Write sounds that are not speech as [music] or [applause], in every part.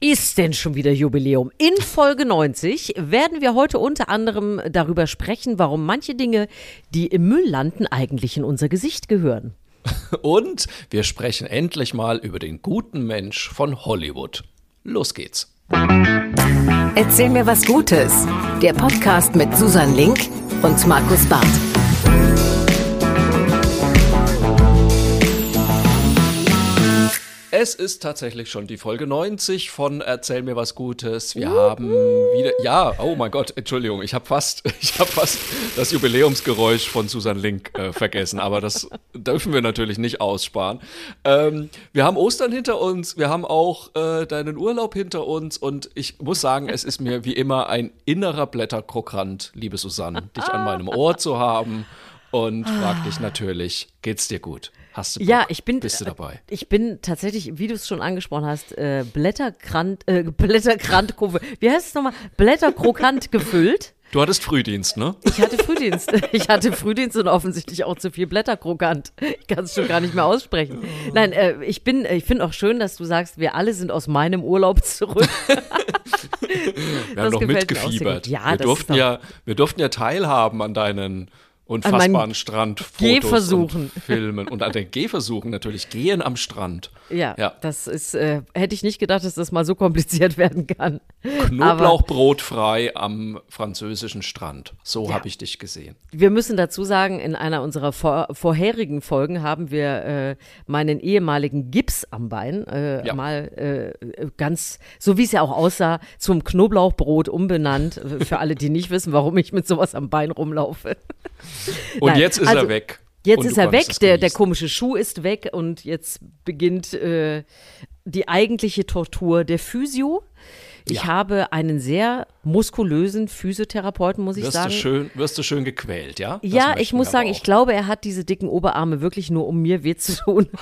ist denn schon wieder Jubiläum? In Folge 90 werden wir heute unter anderem darüber sprechen, warum manche Dinge, die im Müll landen, eigentlich in unser Gesicht gehören. Und wir sprechen endlich mal über den guten Mensch von Hollywood. Los geht's. Erzähl mir was Gutes. Der Podcast mit Susan Link und Markus Barth. Es ist tatsächlich schon die Folge 90 von Erzähl mir was Gutes. Wir haben wieder, ja, oh mein Gott, Entschuldigung, ich habe fast, [laughs] ich habe fast das Jubiläumsgeräusch von Susan Link äh, vergessen, aber das dürfen wir natürlich nicht aussparen. Ähm, wir haben Ostern hinter uns, wir haben auch äh, deinen Urlaub hinter uns und ich muss sagen, es ist mir wie immer ein innerer Blätterkrokant, liebe Susanne, dich an meinem Ohr zu haben und frag dich natürlich, geht's dir gut? Hast du Bock? Ja, ich bin. Bist du dabei? äh, Ich bin tatsächlich, wie du es schon angesprochen hast, äh, Blätterkrant, äh. [laughs] Wie heißt es nochmal? Blätterkrokant [laughs] gefüllt. Du hattest Frühdienst, ne? Ich hatte Frühdienst. [laughs] Ich hatte Frühdienst und offensichtlich auch zu viel Blätterkrokant. Ich kann es schon gar nicht mehr aussprechen. Nein, äh, ich bin, ich finde auch schön, dass du sagst, wir alle sind aus meinem Urlaub zurück. Wir haben Das noch mitgefiebert. Ja, wir, das durften ja, wir durften ja teilhaben an deinen unfassbaren Strandfotos Gehversuchen. und [laughs] Filmen und an den Gehversuchen natürlich. Gehen am Strand. Ja, Ja. das ist, äh, hätte ich nicht gedacht, dass das mal so kompliziert [laughs] werden kann. Knoblauchbrot frei am französischen Strand. So habe ich dich gesehen. Wir müssen dazu sagen, in einer unserer vor, vorherigen Folgen haben wir äh, meinen ehemaligen Gips am Bein äh, Ja. mal äh, ganz, so wie es ja auch aussah, zum Knoblauchbrot umbenannt. Für alle, die nicht wissen, warum ich mit sowas am Bein rumlaufe. [laughs] Und Nein, jetzt ist also, er weg. Jetzt Und ist er weg, der, der komische Schuh ist weg und jetzt beginnt äh, die eigentliche Tortur der Physio. Ich Ja. habe einen sehr muskulösen Physiotherapeuten, muss ich Wirst sagen. du, schön, wirst du schön gequält, ja? Das Ja, ich muss sagen, aber ich auch. glaube, er hat diese dicken Oberarme wirklich nur, um mir weh zu tun. [laughs]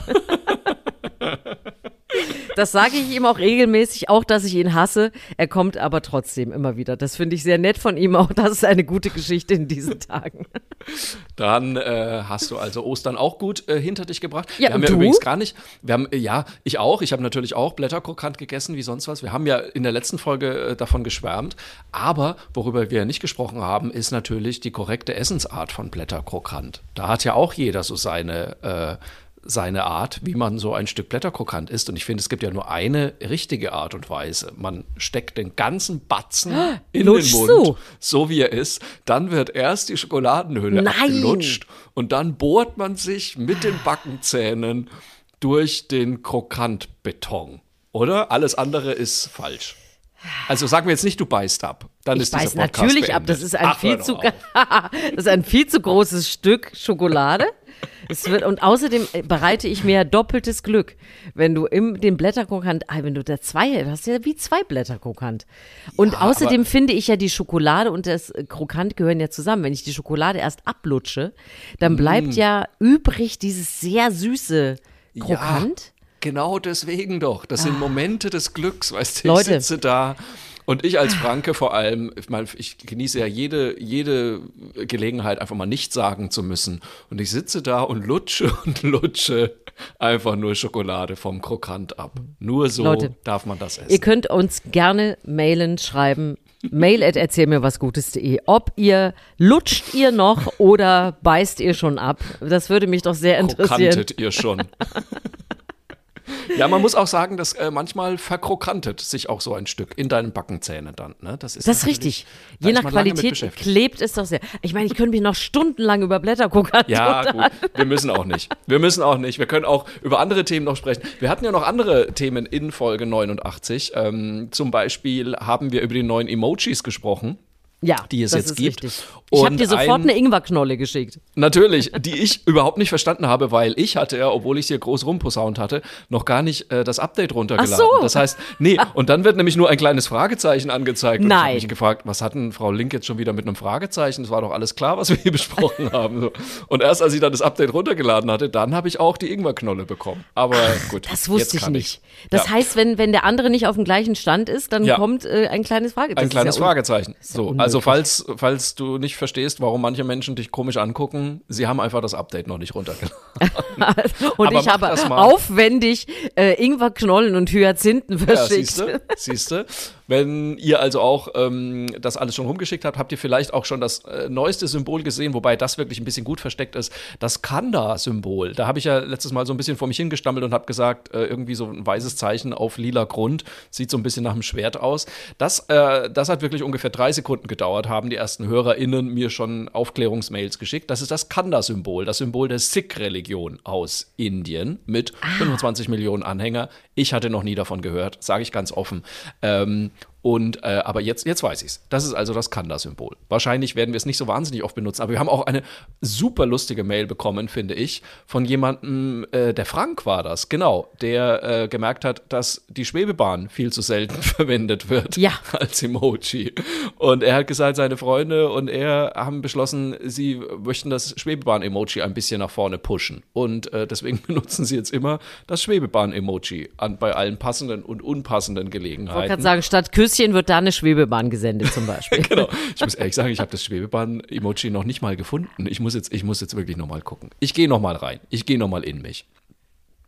Das sage ich ihm auch regelmäßig, auch dass ich ihn hasse. Er kommt aber trotzdem immer wieder. Das finde ich sehr nett von ihm. Auch das ist eine gute Geschichte in diesen Tagen. Dann äh, hast du also Ostern auch gut äh, hinter dich gebracht. Ja, wir haben ja du? übrigens gar nicht, wir haben, äh, ja, ich auch, ich habe natürlich auch Blätterkrokant gegessen, wie sonst was. Wir haben ja in der letzten Folge äh, davon geschwärmt. Aber worüber wir nicht gesprochen haben, ist natürlich die korrekte Essensart von Blätterkrokant. Da hat ja auch jeder so seine, äh, seine Art, wie man so ein Stück Blätterkrokant isst. Und ich finde, es gibt ja nur eine richtige Art und Weise. Man steckt den ganzen Batzen in den Mund, du? so wie er ist. Dann wird erst die Schokoladenhülle Nein. abgelutscht und dann bohrt man sich mit den Backenzähnen durch den Krokantbeton. Oder? Alles andere ist falsch. Also sag mir jetzt nicht, du beißt ab. Dann Ich ist Podcast natürlich ab, beendet. das ist ein Ach, viel zu [laughs] das ist ein viel zu großes Stück Schokolade. Es wird, und außerdem äh, bereite ich mir doppeltes Glück, wenn du im den Blätterkrokant, ah, wenn du da zwei, du hast ja wie zwei Blätterkrokant. Und Ja, außerdem finde ich ja die Schokolade und das äh, Krokant gehören ja zusammen. Wenn ich die Schokolade erst ablutsche, dann bleibt Mm. ja übrig dieses sehr süße Krokant. Genau deswegen doch. Das sind Momente des Glücks, weißt du. Ah. Leute. Ich sitze da und ich als Franke vor allem, ich, meine, ich genieße ja jede, jede Gelegenheit, einfach mal nichts sagen zu müssen. Und ich sitze da und lutsche [laughs] und lutsche einfach nur Schokolade vom Krokant ab. Nur so Leute, darf man das Ihr essen. könnt uns gerne mailen, schreiben. Mail at erzähl mir was Gutes.de. Ob ihr lutscht ihr noch oder beißt ihr schon ab? Das würde mich doch sehr interessieren. Krokantet ihr schon. [laughs] Ja, man muss auch sagen, dass äh, manchmal verkrokantet sich auch so ein Stück in deinen Backenzähnen dann. Ne? Das ist, Das ist richtig. Je ist nach Qualität klebt es doch sehr. Ich meine, ich könnte mich noch stundenlang über Blätterkrokant Ja, unterhalten. gut. Wir müssen auch nicht. Wir müssen auch nicht. Wir können auch über andere Themen noch sprechen. Wir hatten ja noch andere Themen in Folge 89. Ähm, zum Beispiel haben wir über die neuen Emojis gesprochen. Ja, die es das jetzt ist gibt. richtig. Ich habe dir sofort ein- eine Ingwerknolle geschickt. Natürlich, die ich [laughs] überhaupt nicht verstanden habe, weil ich hatte ja, obwohl ich hier groß rumposaunt hatte, noch gar nicht äh, das Update runtergeladen. Ach so. Das heißt, nee, und dann wird nämlich nur ein kleines Fragezeichen angezeigt. Und ich Nein. habe mich gefragt, was hat denn Frau Link jetzt schon wieder mit einem Fragezeichen? Das war doch alles klar, was wir hier [laughs] besprochen haben. So. Und erst als ich dann das Update runtergeladen hatte, dann habe ich auch die Ingwerknolle bekommen. Aber gut. Das wusste jetzt ich nicht. ich's. Das Ja. heißt, wenn, wenn der andere nicht auf dem gleichen Stand ist, dann Ja. kommt äh, ein kleines Fragezeichen. Ein kleines Fragezeichen. So. Also falls, falls du nicht verstehst, warum manche Menschen dich komisch angucken, sie haben einfach das Update noch nicht runtergeladen. [laughs] und aber ich habe aufwendig äh, Ingwerknollen und Hyazinthen Ja, verschickt. siehste, siehste. Wenn ihr also auch ähm, das alles schon rumgeschickt habt, habt ihr vielleicht auch schon das äh, neueste Symbol gesehen, wobei das wirklich ein bisschen gut versteckt ist. Das Kanda-Symbol. Da habe ich ja letztes Mal so ein bisschen vor mich hingestammelt und habe gesagt, äh, irgendwie so ein weißes Zeichen auf lila Grund. Sieht so ein bisschen nach einem Schwert aus. Das, äh, das hat wirklich ungefähr drei Sekunden gedauert, haben die ersten HörerInnen mir schon Aufklärungsmails geschickt. Das ist das Kanda-Symbol, das Symbol der Sikh-Religion aus Indien mit 25 Millionen Anhänger. Ich hatte noch nie davon gehört, sage ich ganz offen. Ähm, und äh, aber jetzt, jetzt weiß ich's. Das ist also das Kanda-Symbol. Wahrscheinlich werden wir es nicht so wahnsinnig oft benutzen, aber wir haben auch eine super lustige Mail bekommen, finde ich, von jemandem, äh, der Frank war das, genau, der äh, gemerkt hat, dass die Schwebebahn viel zu selten [laughs] verwendet wird Ja. als Emoji. Und er hat gesagt, seine Freunde und er haben beschlossen, sie möchten das Schwebebahn-Emoji ein bisschen nach vorne pushen. Und äh, deswegen [laughs] benutzen sie jetzt immer das Schwebebahn-Emoji bei allen passenden und unpassenden Ich wollte Gelegenheiten. gerade sagen, statt Küsschen wird da eine Schwebebahn gesendet zum Beispiel. [laughs] Genau. Ich muss ehrlich sagen, ich habe das Schwebebahn-Emoji noch nicht mal gefunden. Ich muss jetzt, ich muss jetzt wirklich noch mal gucken. Ich gehe noch mal rein. Ich gehe noch mal in mich.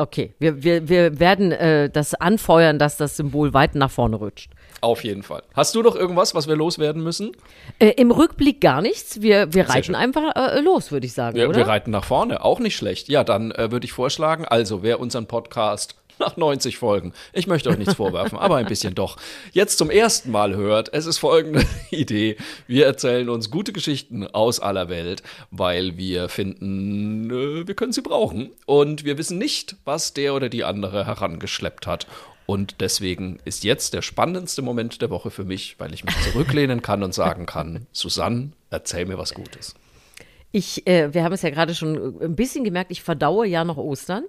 Okay, wir, wir, wir werden äh, das anfeuern, dass das Symbol weit nach vorne rutscht. Auf jeden Fall. Hast du noch irgendwas, was wir loswerden müssen? Äh, Im Rückblick gar nichts. Wir, wir reiten schön. einfach äh, los, würde ich sagen, Wir, oder? wir reiten nach vorne. Auch nicht schlecht. Ja, dann äh, würde ich vorschlagen, also wer unseren Podcast [laughs] nach 90 Folgen, ich möchte euch nichts vorwerfen, aber ein bisschen doch, jetzt zum ersten Mal hört, es ist folgende [laughs] Idee. Wir erzählen uns gute Geschichten aus aller Welt, weil wir finden, äh, wir können sie brauchen. Und wir wissen nicht, was der oder die andere herangeschleppt hat. Und deswegen ist jetzt der spannendste Moment der Woche für mich, weil ich mich zurücklehnen kann und sagen kann, Susanne, erzähl mir was Gutes. Ich, äh, wir haben es ja gerade schon ein bisschen gemerkt, ich verdaue ja noch Ostern.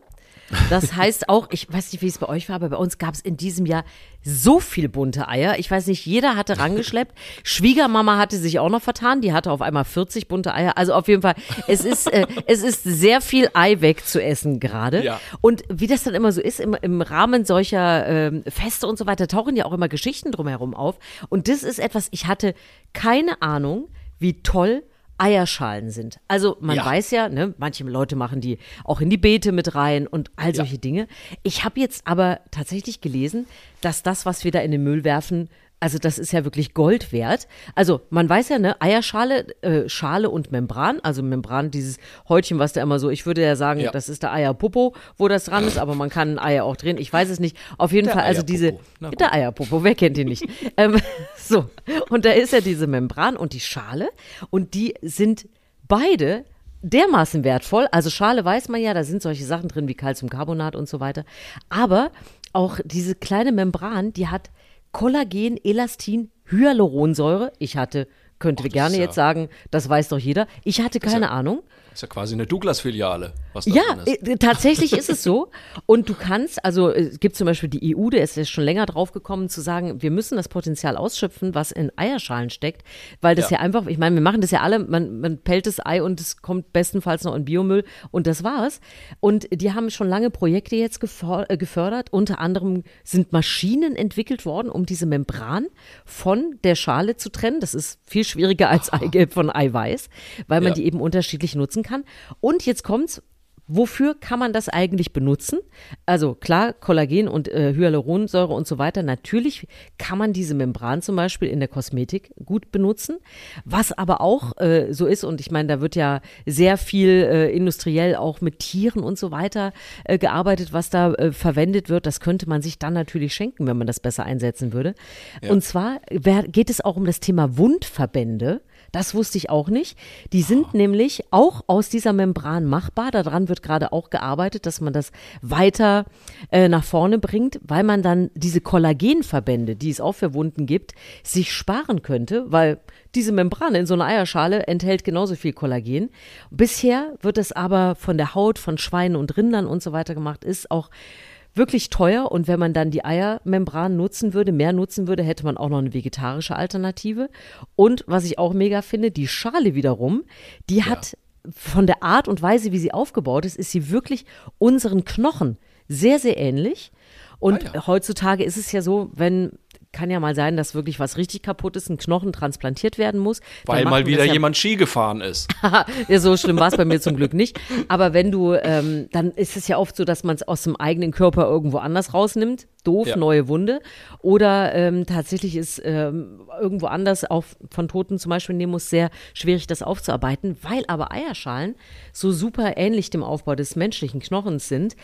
Das heißt auch, ich weiß nicht, wie es bei euch war, aber bei uns gab es in diesem Jahr so viel bunte Eier. Ich weiß nicht, jeder hatte rangeschleppt. [laughs] Schwiegermama hatte sich auch noch vertan, die hatte auf einmal 40 bunte Eier. Also auf jeden Fall, es ist, äh, [laughs] es ist sehr viel Ei wegzuessen gerade. Ja. Und wie das dann immer so ist, im, im Rahmen solcher ähm, Feste und so weiter, tauchen ja auch immer Geschichten drumherum auf. Und das ist etwas, ich hatte keine Ahnung, wie toll Eierschalen sind. Also man Ja. weiß ja, ne, manche Leute machen die auch in die Beete mit rein und all solche Dinge. Ich habe jetzt aber tatsächlich gelesen, dass das, was wir da in den Müll werfen, also das ist ja wirklich Gold wert. Also man weiß ja, ne, Eierschale, äh, Schale und Membran, also Membran, dieses Häutchen, was da immer so, ich würde ja sagen, Ja. das ist der Eierpopo, wo das dran ist, aber man kann ein Eier auch drehen. Ich weiß es nicht. Auf jeden Der Fall, also Eierpopo. diese, Na der Eierpopo, wer kennt ihn nicht? [laughs] ähm, so, und da ist ja diese Membran und die Schale und die sind beide dermaßen wertvoll. Also Schale weiß man ja, da sind solche Sachen drin wie Calciumcarbonat und so weiter. Aber auch diese kleine Membran, die hat Kollagen, Elastin, Hyaluronsäure. Ich hatte, könnte das gerne ja- jetzt sagen, das weiß doch jeder. Ich hatte keine ja- Ahnung. Ist ja quasi eine Douglas-Filiale, was da Ja, drin ist. äh, tatsächlich ist es so. Und du kannst, also äh, es gibt zum Beispiel die EU, der ist ja schon länger drauf gekommen, zu sagen, wir müssen das Potenzial ausschöpfen, was in Eierschalen steckt, weil das ja, Ja. einfach, ich meine, wir machen das ja alle, man, man pellt das Ei und es kommt bestenfalls noch in Biomüll und das war's. Und die haben schon lange Projekte jetzt äh, gefördert. Unter anderem sind Maschinen entwickelt worden, um diese Membran von der Schale zu trennen. Das ist viel schwieriger als [laughs] Eigelb von Eiweiß, weil man Ja. die eben unterschiedlich nutzen kann. Und jetzt kommt's, Wofür kann man das eigentlich benutzen? Also klar, Kollagen und äh, Hyaluronsäure und so weiter. Natürlich kann man diese Membran zum Beispiel in der Kosmetik gut benutzen. Was aber auch äh, so ist, und ich meine, da wird ja sehr viel äh, industriell auch mit Tieren und so weiter äh, gearbeitet, was da äh, verwendet wird. Das könnte man sich dann natürlich schenken, wenn man das besser einsetzen würde. Und zwar geht es auch um das Thema Wundverbände. Das wusste ich auch nicht. Die sind nämlich auch aus dieser Membran machbar. Daran wird gerade auch gearbeitet, dass man das weiter äh, nach vorne bringt, weil man dann diese Kollagenverbände, die es auch für Wunden gibt, sich sparen könnte, weil diese Membran in so einer Eierschale enthält genauso viel Kollagen. Bisher wird es aber von der Haut von Schweinen und Rindern und so weiter gemacht, ist auch wirklich teuer und wenn man dann die Eiermembran nutzen würde, mehr nutzen würde, hätte man auch noch eine vegetarische Alternative. Und was ich auch mega finde, die Schale wiederum, die hat von der Art und Weise, wie sie aufgebaut ist, ist sie wirklich unseren Knochen sehr, sehr ähnlich. Und Ah ja. heutzutage ist es ja so, wenn kann ja mal sein, dass wirklich was richtig kaputt ist, ein Knochen transplantiert werden muss. Weil mal wieder ja jemand Ski gefahren ist. [laughs] ja, so schlimm war es bei mir zum Glück nicht. Aber wenn du, ähm, dann ist es ja oft so, dass man es aus dem eigenen Körper irgendwo anders rausnimmt. Doof, Ja. neue Wunde. Oder ähm, tatsächlich ist ähm, irgendwo anders auch von Toten zum Beispiel nehmen muss sehr schwierig, das aufzuarbeiten, weil aber Eierschalen so super ähnlich dem Aufbau des menschlichen Knochens sind.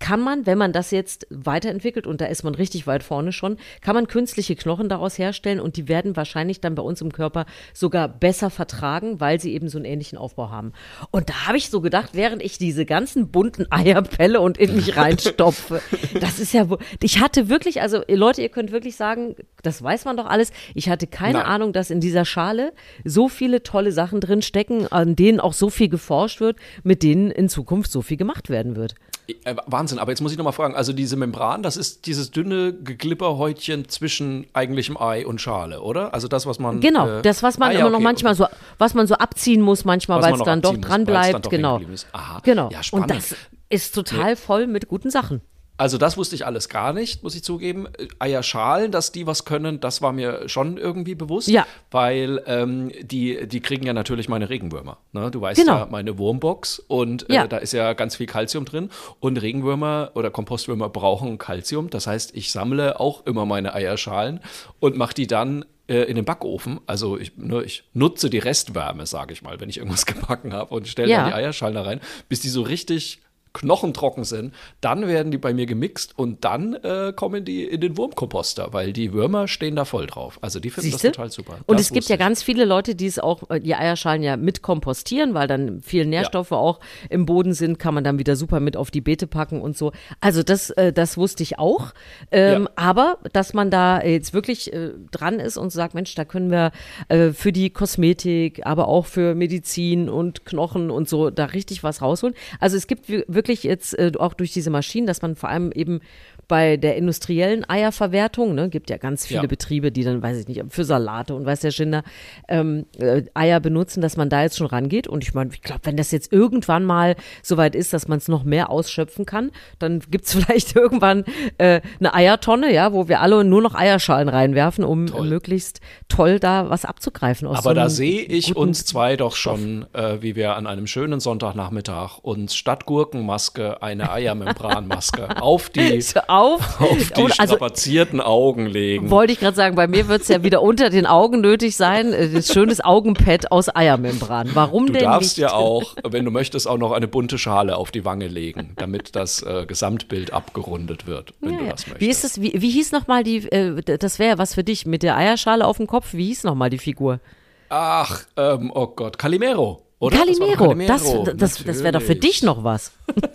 Kann man, wenn man das jetzt weiterentwickelt, und da ist man richtig weit vorne schon, kann man künstliche Knochen daraus herstellen und die werden wahrscheinlich dann bei uns im Körper sogar besser vertragen, weil sie eben so einen ähnlichen Aufbau haben. Und da habe ich so gedacht, während ich diese ganzen bunten [laughs] Eier pelle und in mich reinstopfe, das ist ja, wo- ich hatte wirklich, also Leute, ihr könnt wirklich sagen, das weiß man doch alles, ich hatte keine Nein. Ahnung, dass in dieser Schale so viele tolle Sachen drin stecken, an denen auch so viel geforscht wird, mit denen in Zukunft so viel gemacht werden wird. Äh, Wahnsinn, aber jetzt muss ich nochmal fragen, also diese Membran, das ist dieses dünne Geglipperhäutchen zwischen eigentlichem Ei und Schale, oder? Also das, was man... Genau, äh, das, was man ah, ja, immer noch okay, manchmal so, was man so abziehen muss, manchmal, weil es noch dann doch dran dann bleibt. Genau. Aha. Genau. Ja, Und spannend. das ist total voll mit guten Sachen. Also das wusste ich alles gar nicht, muss ich zugeben. Äh, Eierschalen, dass die was können, das war mir schon irgendwie bewusst. Ja. Weil ähm, die, die kriegen ja natürlich meine Regenwürmer. Ne? Du weißt Genau. ja, meine Wurmbox und äh, Ja. da ist ja ganz viel Kalzium drin. Und Regenwürmer oder Kompostwürmer brauchen Kalzium. Das heißt, ich sammle auch immer meine Eierschalen und mache die dann äh, in den Backofen. Also ich, ne, ich nutze die Restwärme, sage ich mal, wenn ich irgendwas [laughs] gebacken habe und stelle Ja. dann die Eierschalen da rein, bis die so richtig knochentrocken sind, dann werden die bei mir gemixt und dann äh, kommen die in den Wurmkomposter, weil die Würmer stehen da voll drauf. Also die finden das Siehste? total super. Und Das es gibt wusste ja ich. ganz viele Leute, die es auch, äh, die Eierschalen ja mit kompostieren, weil dann viele Nährstoffe auch im Boden sind, kann man dann wieder super mit auf die Beete packen und so. Also das, äh, das wusste ich auch. Ähm, Ja. Aber dass man da jetzt wirklich äh, dran ist und sagt, Mensch, da können wir äh, für die Kosmetik, aber auch für Medizin und Knochen und so da richtig was rausholen. Also es gibt wir- wirklich jetzt äh, auch durch diese Maschinen, dass man vor allem eben bei der industriellen Eierverwertung, ne, gibt ja ganz viele Ja. Betriebe, die dann, weiß ich nicht, für Salate und weiß der Schinder, ähm, äh, Eier benutzen, dass man da jetzt schon rangeht. Und ich meine, ich glaube, wenn das jetzt irgendwann mal soweit ist, dass man es noch mehr ausschöpfen kann, dann gibt es [laughs] vielleicht irgendwann äh, eine Eiertonne, ja, wo wir alle nur noch Eierschalen reinwerfen, um Toll. möglichst toll da was abzugreifen. Aus so Aber da sehe ich uns zwei doch schon, äh, wie wir an einem schönen Sonntagnachmittag uns statt Gurkenmaske eine Eiermembranmaske auf die, [laughs] So auf. [laughs] auf die Und also strapazierten Augen legen. wollte ich gerade sagen, bei mir wird es ja wieder unter den Augen nötig sein, äh, das schönes Augenpad aus Eiermembran. Warum Du denn darfst nicht? ja auch, wenn du möchtest, auch noch eine bunte Schale auf die Wange legen, damit das äh, Gesamtbild abgerundet wird, wenn Ja, du das möchtest. Wie ist es, wie, wie hieß nochmal die, äh, das wäre ja was für dich, mit der Eierschale auf dem Kopf, wie hieß nochmal die Figur? Ach, ähm, oh Gott, Calimero. Oder? Das Calimero, das, das, das wäre doch für dich noch was. [laughs]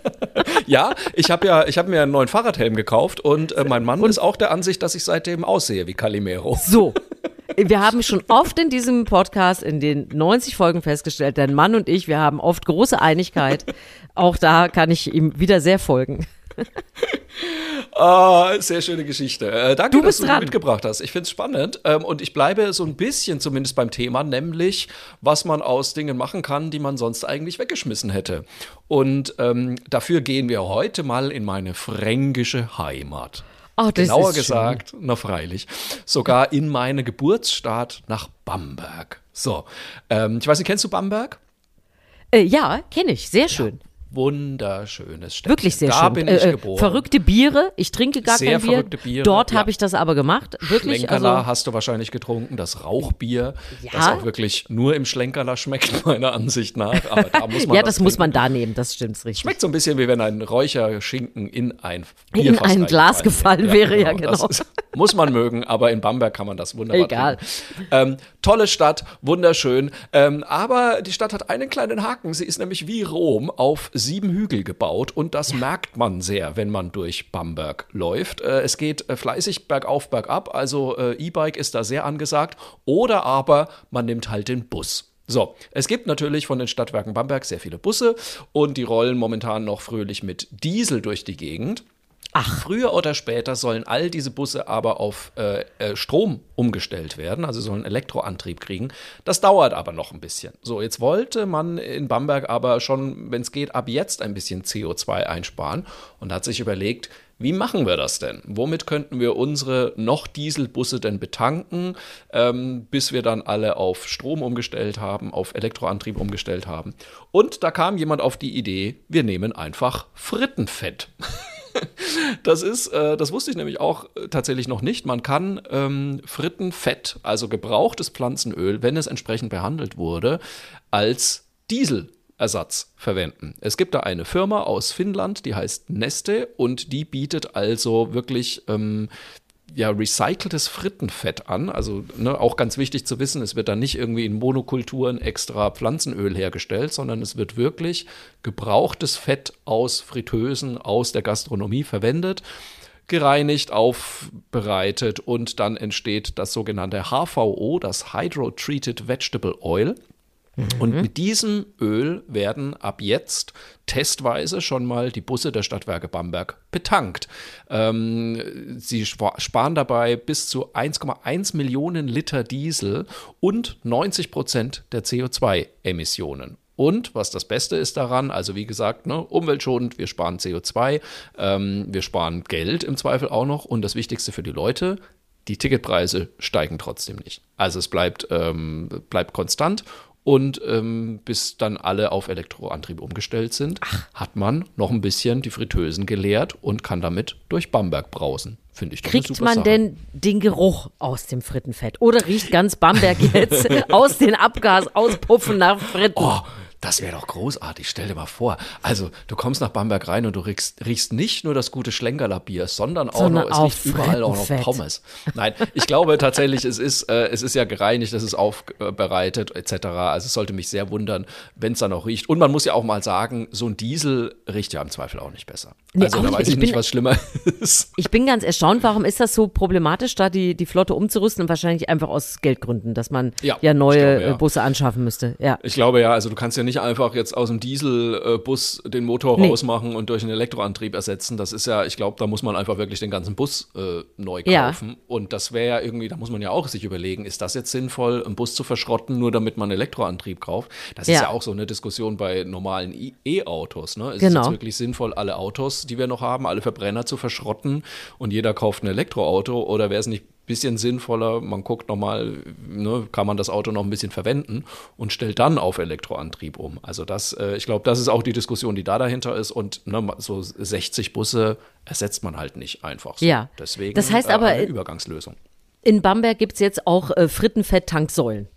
Ja, ich habe ja, ich habe mir einen neuen Fahrradhelm gekauft und äh, mein Mann ist auch der Ansicht, dass ich seitdem aussehe wie Calimero. So. [laughs] Wir haben schon oft in diesem Podcast in den 90 Folgen festgestellt, dein Mann und ich, wir haben oft große Einigkeit. [laughs] Auch da kann ich ihm wieder sehr folgen. Ah, sehr schöne Geschichte. Äh, danke, Du dass du dran. mitgebracht hast. Ich finde es spannend ähm, und ich bleibe so ein bisschen zumindest beim Thema, nämlich was man aus Dingen machen kann, die man sonst eigentlich weggeschmissen hätte. Und ähm, dafür gehen wir heute mal in meine fränkische Heimat. Oh, das Genauer ist schön. gesagt, na freilich, sogar in meine Geburtsstadt nach Bamberg. So, ähm, ich weiß nicht, kennst du Bamberg? Äh, ja, kenne ich. Sehr schön. Wunderschönes Städtchen. Wirklich sehr da schön. bin Äh, ich äh, geboren. Verrückte Biere. Ich trinke gar Sehr kein Bier. verrückte Biere, Dort ja. habe ich das aber gemacht. Wirklich. Schlenkerler Also, hast du wahrscheinlich getrunken, das Rauchbier, Ja. das auch wirklich nur im Schlenkerler schmeckt, [laughs] meiner Ansicht nach. Aber da muss man ja, das muss trinken. man da nehmen. Das stimmt richtig. Schmeckt so ein bisschen wie wenn ein Räucherschinken in ein In Bierfass ein Glas gefallen wäre, ja, Das genau. ist, muss man mögen, aber in Bamberg kann man das wunderbar Egal. Ähm, tolle Stadt, wunderschön. Ähm, aber die Stadt hat einen kleinen Haken. Sie ist nämlich wie Rom auf sieben Hügel gebaut und das merkt man sehr, wenn man durch Bamberg läuft. Äh, es geht äh, fleißig bergauf, bergab, also äh, E-Bike ist da sehr angesagt. Oder aber man nimmt halt den Bus. So, es gibt natürlich von den Stadtwerken Bamberg sehr viele Busse und die rollen momentan noch fröhlich mit Diesel durch die Gegend. Ach. Früher oder später sollen all diese Busse aber auf äh, äh, Strom umgestellt werden, also sollen Elektroantrieb kriegen. Das dauert aber noch ein bisschen. So, jetzt wollte man in Bamberg aber schon, wenn es geht, ab jetzt ein bisschen CO2 einsparen und hat sich überlegt, wie machen wir das denn? Womit könnten wir unsere noch Dieselbusse denn betanken, ähm, bis wir dann alle auf Strom umgestellt haben, auf Elektroantrieb umgestellt haben? Und da kam jemand auf die Idee, wir nehmen einfach Frittenfett. [laughs] [laughs] Das ist, äh, das wusste ich nämlich auch äh, tatsächlich noch nicht. Man kann ähm, Frittenfett, also gebrauchtes Pflanzenöl, wenn es entsprechend behandelt wurde, als Dieselersatz verwenden. Es gibt da eine Firma aus Finnland, die heißt Neste und die bietet also wirklich ähm, ja, recyceltes Frittenfett an. Also ne, auch ganz wichtig zu wissen, es wird dann nicht irgendwie in Monokulturen extra Pflanzenöl hergestellt, sondern es wird wirklich gebrauchtes Fett aus Fritteusen, aus der Gastronomie verwendet gereinigt, aufbereitet und dann entsteht das sogenannte HVO, das Hydro Treated Vegetable Oil. Und mit diesem Öl werden ab jetzt testweise schon mal die Busse der Stadtwerke Bamberg betankt. Ähm, sie sparen dabei bis zu 1,1 Millionen Liter Diesel und 90 Prozent der CO2-Emissionen. Und was das Beste ist daran, also wie gesagt, ne, umweltschonend, wir sparen CO2, ähm, wir sparen Geld im Zweifel auch noch und das Wichtigste für die Leute, die Ticketpreise steigen trotzdem nicht. Also es bleibt, ähm, bleibt konstant und ähm, bis dann alle auf Elektroantrieb umgestellt sind, Ach. hat man noch ein bisschen die Fritteusen geleert und kann damit durch Bamberg brausen. Finde ich doch Kriegt man Sache. denn den Geruch aus dem Frittenfett? Oder riecht ganz Bamberg jetzt [laughs] aus den Abgasauspuffen nach Fritten? Oh, das wäre doch großartig. Stell dir mal vor. Also, du kommst nach Bamberg rein und du riechst, riechst nicht nur das gute Schlenkerler Bier, sondern auch sondern noch, es riecht überall auch noch Pommes. Nein, ich glaube [laughs] tatsächlich, es ist, äh, es ist ja gereinigt, es ist aufbereitet, etc. Also, es sollte mich sehr wundern, wenn es da noch riecht. Und man muss ja auch mal sagen, so ein Diesel riecht ja im Zweifel auch nicht besser. Nee, also, da weiß ich, ich nicht, was schlimmer ist. Ich bin ganz erstaunt, warum ist das so problematisch, da die, die Flotte umzurüsten? Wahrscheinlich einfach aus Geldgründen, dass man ja, ja neue glaube, ja. Busse anschaffen müsste. Ja. Ich glaube ja, also du kannst ja nicht nicht einfach jetzt aus dem Dieselbus den Motor nee. rausmachen und durch einen Elektroantrieb ersetzen. Das ist ja, ich glaube, da muss man einfach wirklich den ganzen Bus äh, neu kaufen. Ja. Und das wäre ja irgendwie, da muss man ja auch sich überlegen, ist das jetzt sinnvoll, einen Bus zu verschrotten, nur damit man einen Elektroantrieb kauft? Das ja. ist ja auch so eine Diskussion bei normalen E-Autos. Ne? Ist genau. es jetzt wirklich sinnvoll, alle Autos, die wir noch haben, alle Verbrenner zu verschrotten und jeder kauft ein Elektroauto? Oder wäre es nicht bisschen sinnvoller. Man guckt nochmal, ne, kann man das Auto noch ein bisschen verwenden und stellt dann auf Elektroantrieb um. Also das, äh, ich glaube, das ist auch die Diskussion, die da dahinter ist. Und ne, so 60 Busse ersetzt man halt nicht einfach so. Ja. Deswegen das heißt aber, eine Übergangslösung. In Bamberg gibt es jetzt auch äh, Frittenfett-Tanksäulen.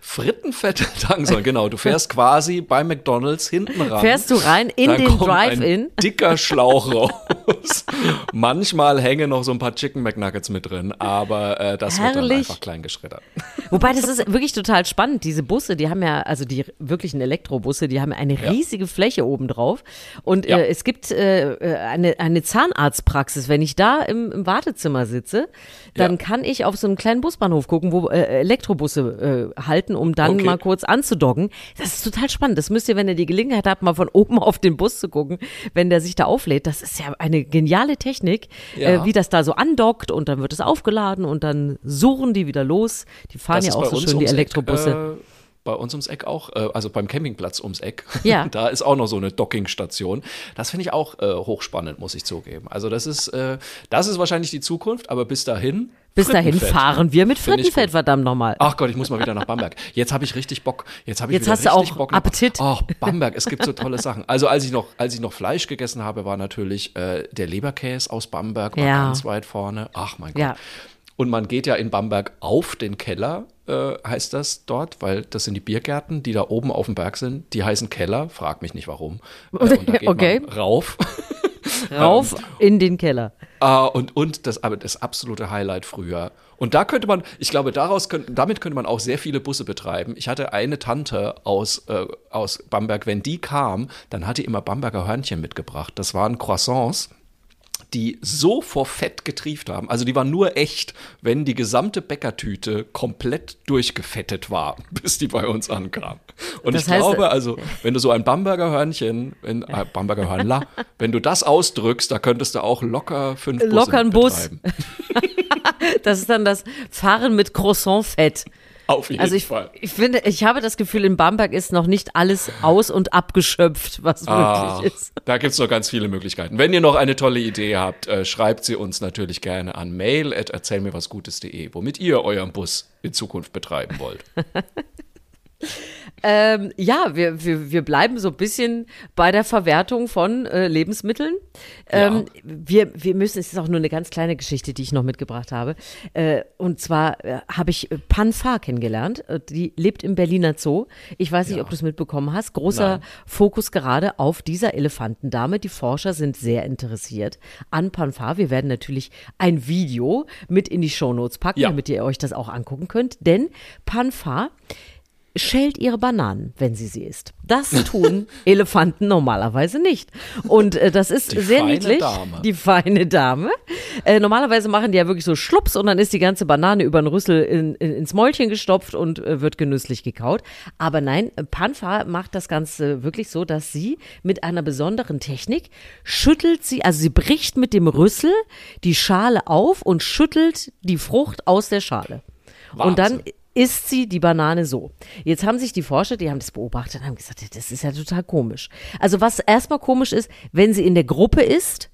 Frittenfette tanken [laughs] sollen, genau. Du fährst quasi bei McDonalds hinten ran. Fährst du rein in den Drive-In? [laughs] Dicker Schlauch raus. Manchmal hängen noch so ein paar Chicken McNuggets mit drin, aber äh, das Herrlich. wird dann einfach klein geschreddert. [laughs] Wobei das ist wirklich total spannend. Diese Busse, die haben ja, also die wirklichen Elektrobusse, die haben eine riesige ja. Fläche oben drauf. Und ja. äh, es gibt äh, äh, eine, eine Zahnarztpraxis. Wenn ich da im, im Wartezimmer sitze, dann ja. kann ich auf so einen kleinen Busbahnhof gucken, wo äh, Elektrobusse äh, halten, um dann okay. mal kurz anzudocken. Das ist total spannend. Das müsst ihr, wenn ihr die Gelegenheit habt, mal von oben auf den Bus zu gucken, wenn der sich da auflädt. Das ist ja eine geniale Technik, äh, ja. äh, wie das da so andockt und dann wird es aufgeladen und dann suchen die wieder los. Die fahren das ja auch so schön die Elektrobusse. Eck, äh bei uns ums Eck auch, äh, also beim Campingplatz ums Eck. [laughs] Ja. da ist auch noch so eine Dockingstation. Das finde ich auch äh, hochspannend, muss ich zugeben. Also das ist, äh, das ist wahrscheinlich die Zukunft, aber bis dahin. Bis dahin fahren wir mit Frittenfett, verdammt nochmal. Ach Gott, ich muss mal wieder nach Bamberg. Jetzt habe ich richtig Bock. Jetzt habe ich Jetzt wieder hast du auch Bock Appetit. Ach, Bamberg, es gibt so [laughs] tolle Sachen. Also als ich noch, als ich noch Fleisch gegessen habe, war natürlich äh, der Leberkäse aus Bamberg, war ja. ganz weit vorne. Ach mein Gott. Ja. Und man geht ja in Bamberg auf den Keller, äh, heißt das dort, weil das sind die Biergärten, die da oben auf dem Berg sind. Die heißen Keller, frag mich nicht warum. Äh, und da [laughs] geht okay. man rauf. [laughs] rauf [laughs] in den Keller. Uh, und und das, aber das absolute Highlight früher. Und da könnte man, ich glaube, daraus könnte, damit könnte man auch sehr viele Busse betreiben. Ich hatte eine Tante aus, äh, aus Bamberg, wenn die kam, dann hat die immer Bamberger Hörnchen mitgebracht. Das waren Croissants die so vor Fett getrieft haben. Also die waren nur echt, wenn die gesamte Bäckertüte komplett durchgefettet war, [laughs] bis die bei uns ankam. Und Das ich glaube, also, wenn du so ein Bamberger Hörnchen, wenn, äh, Bamberger Hörnler, [laughs] wenn du das ausdrückst, da könntest du auch locker fünf Busse Locker einen Bus. [laughs] Das ist dann das Fahren mit Croissant-Fett. Auf jeden Also ich, Fall. ich finde, ich habe das Gefühl, in Bamberg ist noch nicht alles aus und abgeschöpft, was Ah, möglich ist. da gibt's noch ganz viele Möglichkeiten. Wenn ihr noch eine tolle Idee habt, äh, schreibt sie uns natürlich gerne an mail at erzählmirwasgutes.de, womit ihr euren Bus in Zukunft betreiben wollt. [laughs] Ähm, ja, wir, wir, wir bleiben so ein bisschen bei der Verwertung von äh, Lebensmitteln. Ähm, wir, wir müssen, es ist auch nur eine ganz kleine Geschichte, die ich noch mitgebracht habe. Äh, und zwar äh, habe ich äh, Pan Fa kennengelernt. Äh, Die lebt im Berliner Zoo. Ich weiß nicht, ob du es mitbekommen hast. Großer Nein. Fokus gerade auf dieser Elefantendame. Die Forscher sind sehr interessiert an Pan Fa. Wir werden natürlich ein Video mit in die Shownotes packen, Ja. damit ihr euch das auch angucken könnt. Denn Pan Fa schält ihre Bananen, wenn sie sie isst. Das [laughs] tun Elefanten normalerweise nicht. Und äh, das ist Die sehr niedlich. Dame. Die feine Dame. Äh, normalerweise machen die ja wirklich so Schlups und dann ist die ganze Banane über den Rüssel in, in, ins Mäulchen gestopft und äh, wird genüsslich gekaut. Aber nein, Panfa macht das Ganze wirklich so, dass sie mit einer besonderen Technik schüttelt sie, also sie bricht mit dem Rüssel die Schale auf und schüttelt die Frucht aus der Schale. Und dann Wahnsinn. Isst sie die Banane so. Jetzt haben sich die Forscher, die haben das beobachtet und haben gesagt, das ist ja total komisch. Also was erstmal komisch ist, wenn sie in der Gruppe isst,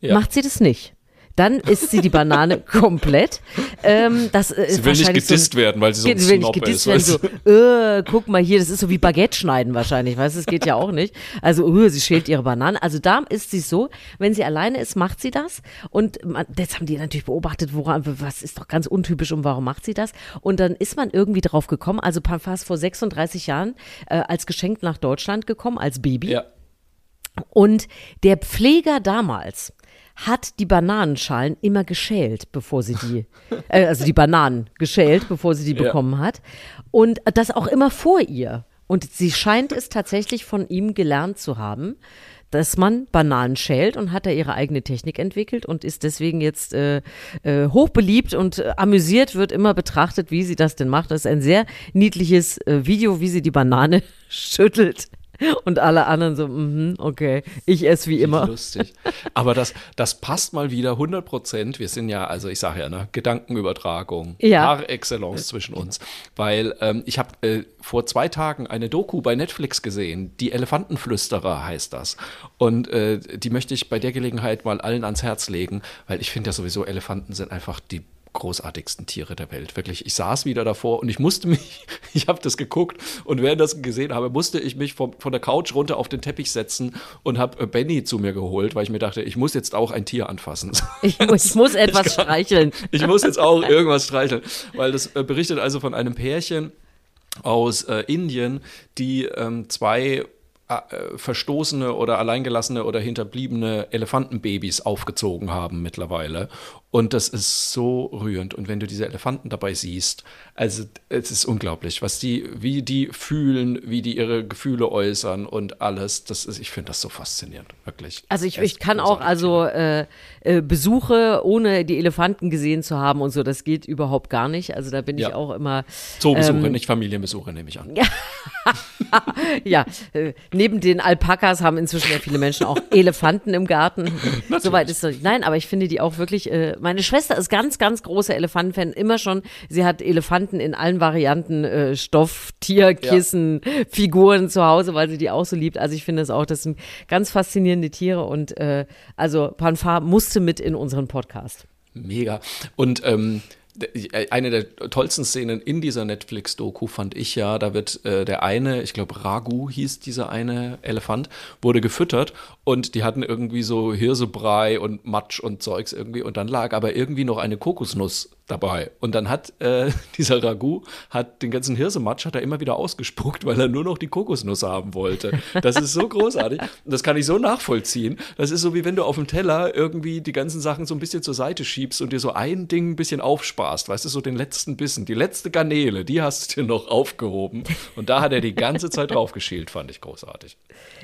Ja. macht sie das nicht. Dann isst sie die Banane [laughs] komplett. Ähm, das äh, ist Sie will nicht wahrscheinlich gedisst so, werden, weil sie so ein Sie will nicht gedisst ist. werden, so, äh, guck mal hier, das ist so wie Baguette schneiden wahrscheinlich, weißt du, das geht ja auch nicht. Also, äh, sie schält ihre Bananen. Also da ist sie so, wenn sie alleine ist, macht sie das. Und man, jetzt haben die natürlich beobachtet, woran, was ist doch ganz untypisch und warum macht sie das? Und dann ist man irgendwie drauf gekommen, also Panfa ist vor 36 Jahren äh, als Geschenk nach Deutschland gekommen, als Baby. Ja. Und der Pfleger damals hat die Bananenschalen immer geschält, bevor sie die, äh, also die Bananen geschält, bevor sie die Ja. bekommen hat. Und das auch immer vor ihr. Und sie scheint es tatsächlich von ihm gelernt zu haben, dass man Bananen schält und hat da ihre eigene Technik entwickelt und ist deswegen jetzt äh, äh, hochbeliebt und äh, amüsiert wird immer betrachtet, wie sie das denn macht. Das ist ein sehr niedliches äh, Video, wie sie die Banane [laughs] schüttelt. Und alle anderen so, mhm, okay, ich esse wie immer. Lustig. Aber das, das passt mal wieder 100 Prozent. Wir sind ja, also ich sage ja, ne, Gedankenübertragung Ja. par excellence zwischen uns. Weil ähm, ich habe äh, vor zwei Tagen eine Doku bei Netflix gesehen, die Elefantenflüsterer heißt das. Und äh, die möchte ich bei der Gelegenheit mal allen ans Herz legen, weil ich finde ja sowieso, Elefanten sind einfach die großartigsten Tiere der Welt. Wirklich, ich saß wieder davor und ich musste mich, [laughs] ich habe das geguckt und während das gesehen habe, musste ich mich vom, von der Couch runter auf den Teppich setzen und habe äh, Benny zu mir geholt, weil ich mir dachte, ich muss jetzt auch ein Tier anfassen. [laughs] Ich, muss- ich muss etwas streicheln. Ich muss jetzt auch [laughs] irgendwas streicheln, weil das äh, berichtet also von einem Pärchen aus äh, Indien, die ähm, zwei verstoßene oder alleingelassene oder hinterbliebene Elefantenbabys aufgezogen haben mittlerweile. Und das ist so rührend. Und wenn du diese Elefanten dabei siehst, also es ist unglaublich, was die, wie die fühlen, wie die ihre Gefühle äußern und alles. Das ist, ich finde das so faszinierend, wirklich. Also ich, ich kann auch also äh, äh, Besuche ohne die Elefanten gesehen zu haben und so, das geht überhaupt gar nicht. Also da bin Ja. ich auch immer Zoobesuche, ähm, nicht Familienbesuche, nehme ich an. Ja, [laughs] [laughs] äh, neben den Alpakas haben inzwischen ja viele Menschen auch Elefanten im Garten. Soweit ist es nicht. Nein, aber ich finde die auch wirklich. Äh, meine Schwester ist ganz, ganz großer Elefantenfan. Immer schon. Sie hat Elefanten in allen Varianten, äh, Stoff, Tier, Kissen, Figuren zu Hause, weil sie die auch so liebt. Also ich finde es auch, das sind ganz faszinierende Tiere und äh, also Panfa musste mit in unseren Podcast. Mega. Und ähm, eine der tollsten Szenen in dieser Netflix-Doku fand ich ja, da wird äh, der eine, ich glaube Ragu hieß dieser eine Elefant, wurde gefüttert und die hatten irgendwie so Hirsebrei und Matsch und Zeugs irgendwie und dann lag aber irgendwie noch eine Kokosnuss dabei und dann hat äh, [laughs] dieser Ragu hat den ganzen Hirsematsch hat er immer wieder ausgespuckt, weil er nur noch die Kokosnuss haben wollte. Das ist so großartig das kann ich so nachvollziehen. Das ist so wie wenn du auf dem Teller irgendwie die ganzen Sachen so ein bisschen zur Seite schiebst und dir so ein Ding ein bisschen aufsparst warst, weißt du, so den letzten Bissen, die letzte Garnele, die hast du dir noch aufgehoben. Und da hat er die ganze Zeit drauf geschielt, fand ich großartig.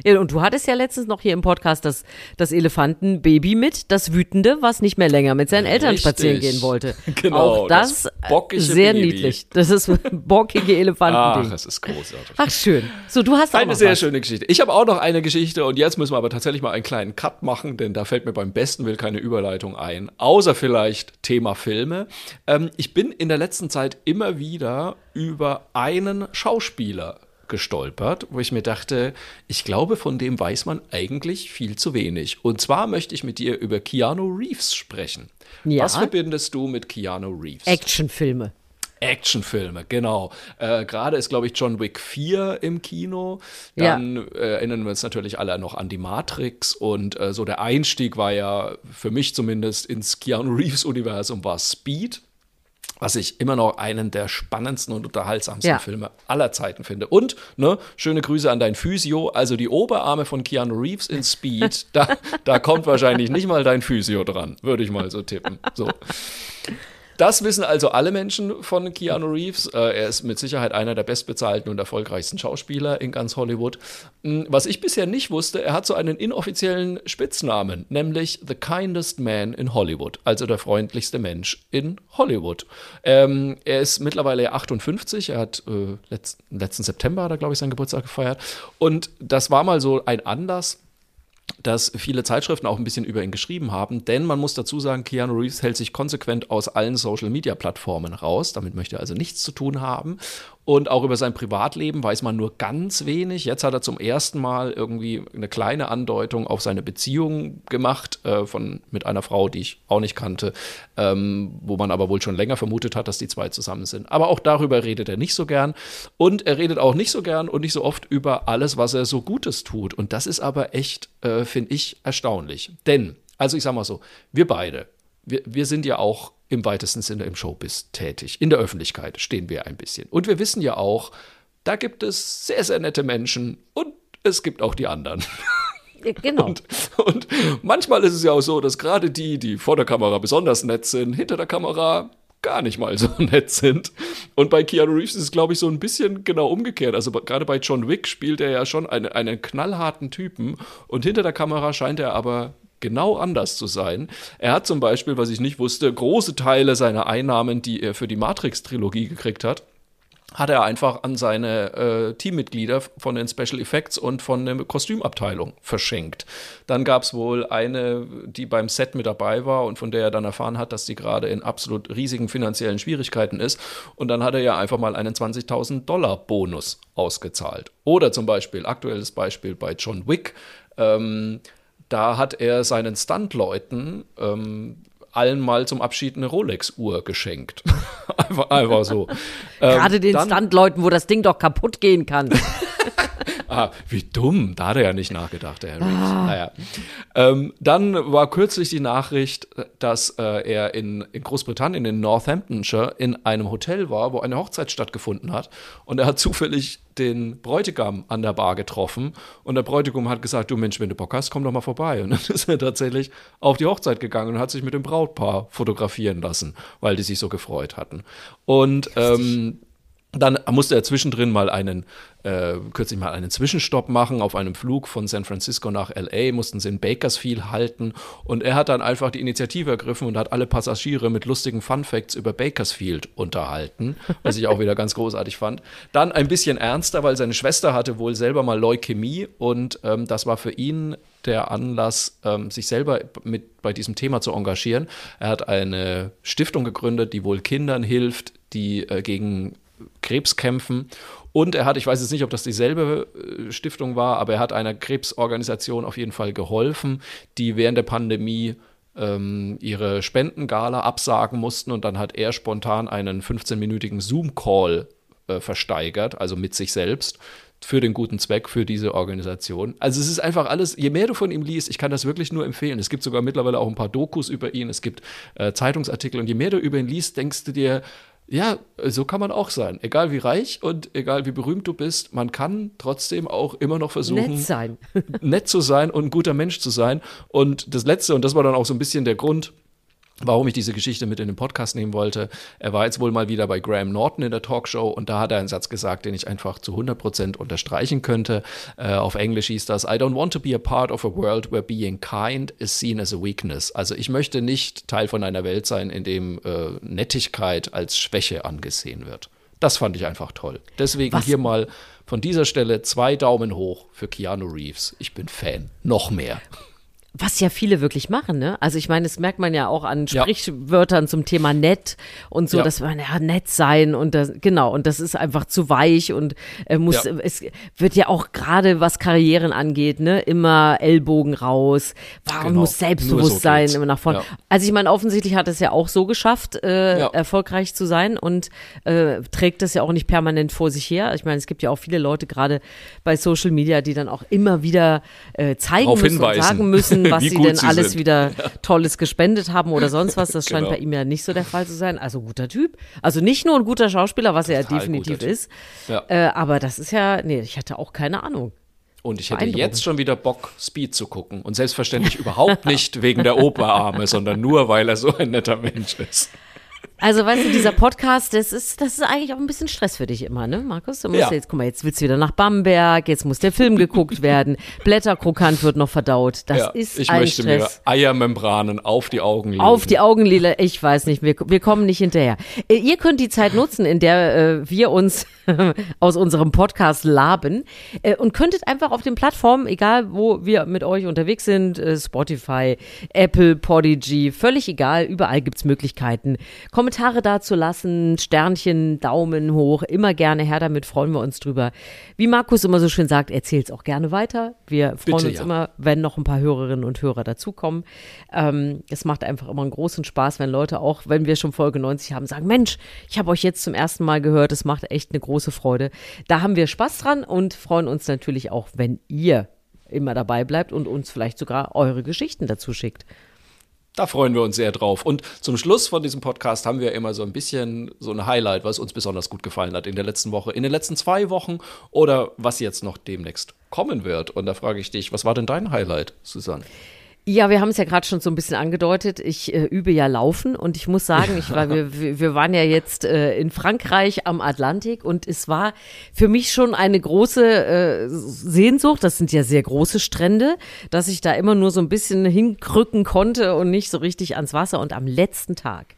Ja, und du hattest ja letztens noch hier im Podcast das, das Elefantenbaby mit, das Wütende, was nicht mehr länger mit seinen Eltern Richtig. spazieren gehen wollte. [laughs] Genau, Auch das, das bockige sehr Baby. niedlich. Das ist [laughs] bockige Ach, Elefantending. es ist großartig. Ach, schön. So, du hast auch Eine sehr was. schöne Geschichte. Ich habe auch noch eine Geschichte und jetzt müssen wir aber tatsächlich mal einen kleinen Cut machen, denn da fällt mir beim besten Will keine Überleitung ein. Außer vielleicht Thema Filme. Ähm, ich bin in der letzten Zeit immer wieder über einen Schauspieler gestolpert, wo ich mir dachte, ich glaube, von dem weiß man eigentlich viel zu wenig. Und zwar möchte ich mit dir über Keanu Reeves sprechen. Ja. Was verbindest du mit Keanu Reeves? Actionfilme. Actionfilme, genau. Äh, Gerade ist, glaube ich, John Wick 4 im Kino. Dann äh, erinnern wir uns natürlich alle noch an die Matrix. Und äh, so der Einstieg war ja für mich zumindest ins Keanu Reeves-Universum war Speed. Was ich immer noch einen der spannendsten und unterhaltsamsten Ja. Filme aller Zeiten finde. Und, ne, schöne Grüße an dein Physio. Also die Oberarme von Keanu Reeves in Speed, [laughs] da, da kommt wahrscheinlich nicht mal dein Physio dran, würde ich mal so tippen. So. Das wissen also alle Menschen von Keanu Reeves. Äh, er ist mit Sicherheit einer der bestbezahlten und erfolgreichsten Schauspieler in ganz Hollywood. Mm, Was ich bisher nicht wusste, er hat so einen inoffiziellen Spitznamen, nämlich The Kindest Man in Hollywood, also der freundlichste Mensch in Hollywood. Ähm, er ist mittlerweile 58, er hat äh, letzten, letzten September, er, glaube ich, seinen Geburtstag gefeiert. Und das war mal so ein Anlass, dass viele Zeitschriften auch ein bisschen über ihn geschrieben haben, denn man muss dazu sagen, Keanu Reeves hält sich konsequent aus allen Social-Media-Plattformen raus, damit möchte er also nichts zu tun haben und auch über sein Privatleben weiß man nur ganz wenig. Jetzt hat er zum ersten Mal irgendwie eine kleine Andeutung auf seine Beziehung gemacht äh, von, mit einer Frau, die ich auch nicht kannte, ähm, wo man aber wohl schon länger vermutet hat, dass die zwei zusammen sind. Aber auch darüber redet er nicht so gern und er redet auch nicht so gern und nicht so oft über alles, was er so Gutes tut. Und das ist aber echt, äh, finde ich, erstaunlich. Denn, also ich sag mal so, wir beide, wir, wir sind ja auch im weitesten Sinne im Showbiz tätig. In der Öffentlichkeit stehen wir ein bisschen. Und wir wissen ja auch, da gibt es sehr, sehr nette Menschen und es gibt auch die anderen. Genau. Und, und manchmal ist es ja auch so, dass gerade die, die vor der Kamera besonders nett sind, hinter der Kamera gar nicht mal so [laughs] nett sind. Und bei Keanu Reeves ist es, glaube ich, so ein bisschen genau umgekehrt. Also gerade bei John Wick spielt er ja schon eine, einen knallharten Typen und hinter der Kamera scheint er aber genau anders zu sein. Er hat zum Beispiel, was ich nicht wusste, große Teile seiner Einnahmen, die er für die Matrix-Trilogie gekriegt hat, hat er einfach an seine äh, Teammitglieder von den Special Effects und von der Kostümabteilung verschenkt. Dann gab es wohl eine, die beim Set mit dabei war und von der er dann erfahren hat, dass sie gerade in absolut riesigen finanziellen Schwierigkeiten ist. Und dann hat er ja einfach mal einen 20.000 Dollar Bonus ausgezahlt. Oder zum Beispiel, aktuelles Beispiel bei John Wick, ähm, da hat er seinen Stuntleuten ähm, allen mal zum Abschied eine Rolex-Uhr geschenkt. [laughs] einfach, einfach so. Ähm, Gerade den dann- Standleuten, wo das Ding doch kaputt gehen kann. [laughs] Ah, wie dumm, da hat er ja nicht nachgedacht, der Herr Reeves. Naja. Ähm, dann war kürzlich die Nachricht, dass äh, er in, in Großbritannien, in Northamptonshire, in einem Hotel war, wo eine Hochzeit stattgefunden hat. Und er hat [laughs] zufällig den Bräutigam an der Bar getroffen. Und der Bräutigam hat gesagt, du Mensch, wenn du Bock hast, komm doch mal vorbei. Und dann [laughs] ist er tatsächlich auf die Hochzeit gegangen und hat sich mit dem Brautpaar fotografieren lassen, weil die sich so gefreut hatten. Und ähm, dann musste er zwischendrin mal einen, äh, kürzlich mal einen Zwischenstopp machen auf einem Flug von San Francisco nach LA, mussten sie in Bakersfield halten und er hat dann einfach die Initiative ergriffen und hat alle Passagiere mit lustigen Fun Facts über Bakersfield unterhalten, was ich auch wieder ganz großartig fand. Dann ein bisschen ernster, weil seine Schwester hatte wohl selber mal Leukämie und ähm, das war für ihn der Anlass, ähm, sich selber mit bei diesem Thema zu engagieren. Er hat eine Stiftung gegründet, die wohl Kindern hilft, die äh, gegen Krebs kämpfen. Und er hat, ich weiß jetzt nicht, ob das dieselbe äh, Stiftung war, aber er hat einer Krebsorganisation auf jeden Fall geholfen, die während der Pandemie ähm, ihre Spendengala absagen mussten und dann hat er spontan einen 15-minütigen Zoom-Call äh, versteigert, also mit sich selbst für den guten Zweck für diese Organisation. Also es ist einfach alles, je mehr du von ihm liest, ich kann das wirklich nur empfehlen. Es gibt sogar mittlerweile auch ein paar Dokus über ihn, es gibt äh, Zeitungsartikel und je mehr du über ihn liest, denkst du dir, ja, so kann man auch sein. Egal wie reich und egal wie berühmt du bist, man kann trotzdem auch immer noch versuchen, Nett sein. nett zu sein und ein guter Mensch zu sein. Und das Letzte, und das war dann auch so ein bisschen der Grund, warum ich diese Geschichte mit in den Podcast nehmen wollte. Er war jetzt wohl mal wieder bei Graham Norton in der Talkshow und da hat er einen Satz gesagt, den ich einfach zu 100% unterstreichen könnte. Äh, auf Englisch hieß das, I don't want to be a part of a world where being kind is seen as a weakness. Also ich möchte nicht Teil von einer Welt sein, in dem äh, Nettigkeit als Schwäche angesehen wird. Das fand ich einfach toll. Deswegen Was? hier mal von dieser Stelle zwei Daumen hoch für Keanu Reeves. Ich bin Fan. Noch mehr. Was ja viele wirklich machen, ne? Also ich meine, das merkt man ja auch an Ja. Sprichwörtern zum Thema nett und so, Ja. dass man ja nett sein und das, genau, und das ist einfach zu weich und äh, muss, Ja. es wird ja auch gerade was Karrieren angeht, ne, immer Ellbogen raus, warum Genau. muss Nur Selbstbewusstsein so geht's. immer nach vorne. Ja. Also ich meine, offensichtlich hat es ja auch so geschafft, äh, Ja. erfolgreich zu sein und äh, trägt das ja auch nicht permanent vor sich her. Ich meine, es gibt ja auch viele Leute gerade bei Social Media, die dann auch immer wieder äh, zeigen Darauf müssen sagen müssen, was wie sie gut denn sie alles sind. wieder Tolles gespendet haben oder sonst was. Das [laughs] scheint Genau. bei ihm ja nicht so der Fall zu sein. Also guter Typ. Also nicht nur ein guter Schauspieler, was er ja Total definitiv guter Typ. ist. Ja. Äh, aber das ist ja, nee, ich hatte auch keine Ahnung. Und ich hätte jetzt schon wieder Bock, Speed zu gucken. Und selbstverständlich überhaupt [laughs] nicht wegen der Operarme, sondern nur, weil er so ein netter Mensch ist. Also, weißt du, dieser Podcast, das ist, das ist eigentlich auch ein bisschen Stress für dich immer, ne, Markus? Du musst Ja. jetzt, guck mal, jetzt willst du wieder nach Bamberg, jetzt muss der Film geguckt werden, Blätterkrokant wird noch verdaut. Das ja, ist ich ein möchte Stress. mir Eiermembranen auf die Augen legen. Auf die Augenlila, ich weiß nicht, wir, wir kommen nicht hinterher. Äh, Ihr könnt die Zeit nutzen, in der äh, wir uns [laughs] aus unserem Podcast laben äh, und könntet einfach auf den Plattformen, egal wo wir mit euch unterwegs sind, äh, Spotify, Apple, Podigy, völlig egal, überall gibt's Möglichkeiten, Kommentare dazu lassen, Sternchen, Daumen hoch, immer gerne her damit, freuen wir uns drüber. Wie Markus immer so schön sagt, erzählt's auch gerne weiter. Wir freuen Bitte, uns ja. immer, wenn noch ein paar Hörerinnen und Hörer dazukommen. Ähm, es macht einfach immer einen großen Spaß, wenn Leute auch, wenn wir schon Folge 90 haben, sagen, Mensch, ich habe euch jetzt zum ersten Mal gehört, es macht echt eine große Freude. Da haben wir Spaß dran und freuen uns natürlich auch, wenn ihr immer dabei bleibt und uns vielleicht sogar eure Geschichten dazu schickt. Da freuen wir uns sehr drauf. Und zum Schluss von diesem Podcast haben wir immer so ein bisschen so ein Highlight, was uns besonders gut gefallen hat in der letzten Woche, in den letzten zwei Wochen oder was jetzt noch demnächst kommen wird. Und da frage ich dich, was war denn dein Highlight, Susanne? Ja, wir haben es ja gerade schon so ein bisschen angedeutet. Ich äh, übe ja Laufen und ich muss sagen, ich war, [laughs] wir, wir waren ja jetzt äh, in Frankreich am Atlantik und es war für mich schon eine große äh, Sehnsucht. Das sind ja sehr große Strände, dass ich da immer nur so ein bisschen hinkrücken konnte und nicht so richtig ans Wasser. Und am letzten Tag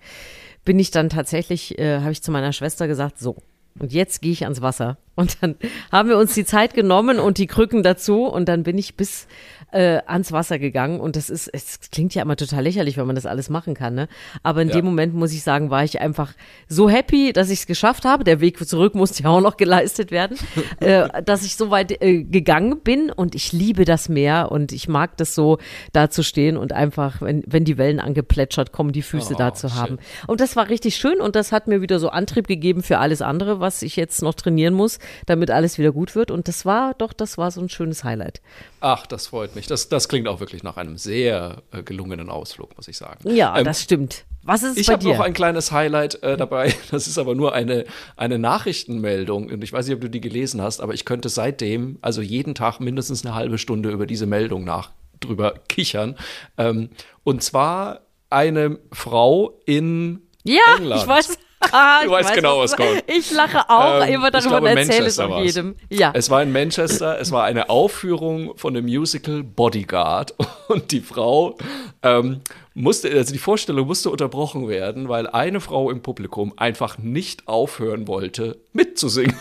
bin ich dann tatsächlich, äh, habe ich zu meiner Schwester gesagt, so. Und jetzt gehe ich ans Wasser. Und dann haben wir uns die Zeit genommen und die Krücken dazu. Und dann bin ich bis äh, ans Wasser gegangen. Und das ist, es klingt ja immer total lächerlich, wenn man das alles machen kann. Ne? Aber in Ja. dem Moment, muss ich sagen, war ich einfach so happy, dass ich es geschafft habe. Der Weg zurück musste ja auch noch geleistet werden, [laughs] äh, dass ich so weit äh, gegangen bin. Und ich liebe das Meer. Und ich mag das so, da zu stehen und einfach, wenn, wenn die Wellen angeplätschert kommen, die Füße Oh, da zu haben. Und das war richtig schön und das hat mir wieder so Antrieb gegeben für alles andere, was ich jetzt noch trainieren muss, damit alles wieder gut wird. Und das war doch, das war so ein schönes Highlight. Ach, das freut mich. Das, das klingt auch wirklich nach einem sehr äh, gelungenen Ausflug, muss ich sagen. Ja, Ähm, das stimmt. Was ist Ich habe noch ein kleines Highlight äh, dabei. [laughs] Das ist aber nur eine, eine Nachrichtenmeldung. Und ich weiß nicht, ob du die gelesen hast, aber ich könnte seitdem, also jeden Tag mindestens eine halbe Stunde über diese Meldung nach drüber kichern. Ähm, und zwar eine Frau in ja, England. ich weiß. Ah, Du [laughs] ich weißt weiß, genau, was kommt. Ich lache auch Ähm, immer darüber glaube, und erzähle es auch jedem. Ja. Es war in Manchester, es war eine Aufführung von dem Musical Bodyguard [laughs] und die Frau ähm, musste, also die Vorstellung musste unterbrochen werden, weil eine Frau im Publikum einfach nicht aufhören wollte, mitzusingen.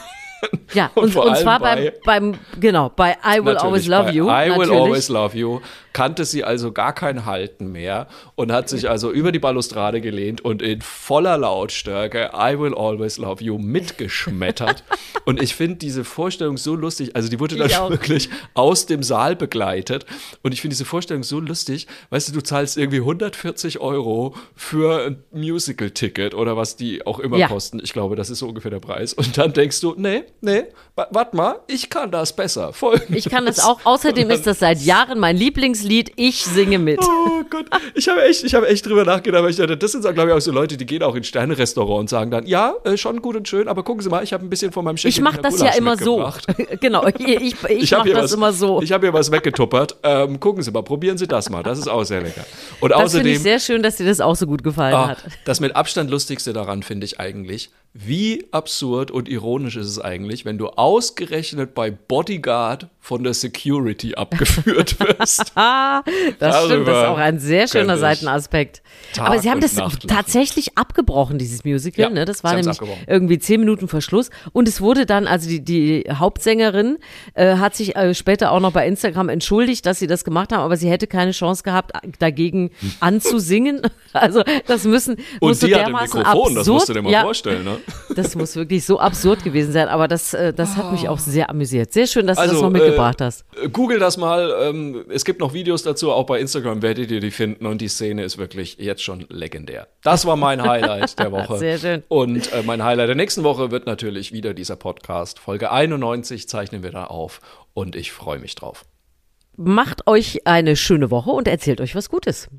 Ja, [laughs] Und und, und zwar beim, bei- beim, genau, bei I Will Always Love You. I Will. Always Love You kannte sie also gar kein Halten mehr und hat sich also über die Balustrade gelehnt und in voller Lautstärke I Will Always Love You mitgeschmettert. [laughs] und ich finde diese Vorstellung so lustig. Also die wurde dann [laughs] wirklich aus dem Saal begleitet. Und ich finde diese Vorstellung so lustig. Weißt du, du zahlst irgendwie 140 Euro für ein Musical-Ticket oder was die auch immer Ja. kosten. Ich glaube, das ist so ungefähr der Preis. Und dann denkst du, nee, nee, wa- warte mal, ich kann das besser. Folgendes. Ich kann das auch. Außerdem ist das seit Jahren mein Lieblingslied dieses Lied, ich singe mit. Oh Gott, ich habe echt, ich habe echt drüber nachgedacht, aber ich dachte, das sind, glaube ich, auch so Leute, die gehen auch in Sterne-Restaurant und sagen dann, ja, äh, schon gut und schön, aber gucken Sie mal, ich habe ein bisschen von meinem Schinken Ich mache das ja immer so. [laughs] genau, ich, ich, ich, [laughs] Ich habe mache das was, immer so. Ich habe hier was weggetuppert. Ähm, gucken Sie mal, probieren Sie das mal. Das ist auch sehr lecker. Und das finde außerdem, ich sehr schön, dass dir das auch so gut gefallen ah, hat. das mit Abstand lustigste daran finde ich eigentlich, wie absurd und ironisch ist es eigentlich, wenn du ausgerechnet bei Bodyguard von der Security abgeführt [laughs] wirst. Ah, das stimmt, das ist Darüber auch ein sehr schöner Seitenaspekt. Tag Aber sie haben das tatsächlich abgebrochen, dieses Musical. Ja, ne? Das sie war nämlich irgendwie zehn Minuten vor Schluss. Und es wurde dann, also die, die Hauptsängerin äh, hat sich äh, später auch noch bei Instagram entschuldigt, dass sie das gemacht haben, aber sie hätte keine Chance gehabt, dagegen [laughs] anzusingen. [laughs] Also das müssen Und die hat ein dermaßen Mikrofon, das absurd, musst du dir mal ja, vorstellen. Ne? [laughs] Das muss wirklich so absurd gewesen sein, aber das, äh, das hat mich auch sehr amüsiert. Sehr schön, dass du das noch äh, mitgebracht hast. Google das mal. Ähm, es gibt noch Videos dazu, auch bei Instagram werdet ihr die finden. Und die Szene ist wirklich jetzt schon legendär. Das war mein Highlight der [laughs] Woche. Sehr schön. Und äh, mein Highlight der nächsten Woche wird natürlich wieder dieser Podcast. Folge 91 zeichnen wir da auf. Und ich freue mich drauf. Macht euch eine schöne Woche und erzählt euch was Gutes.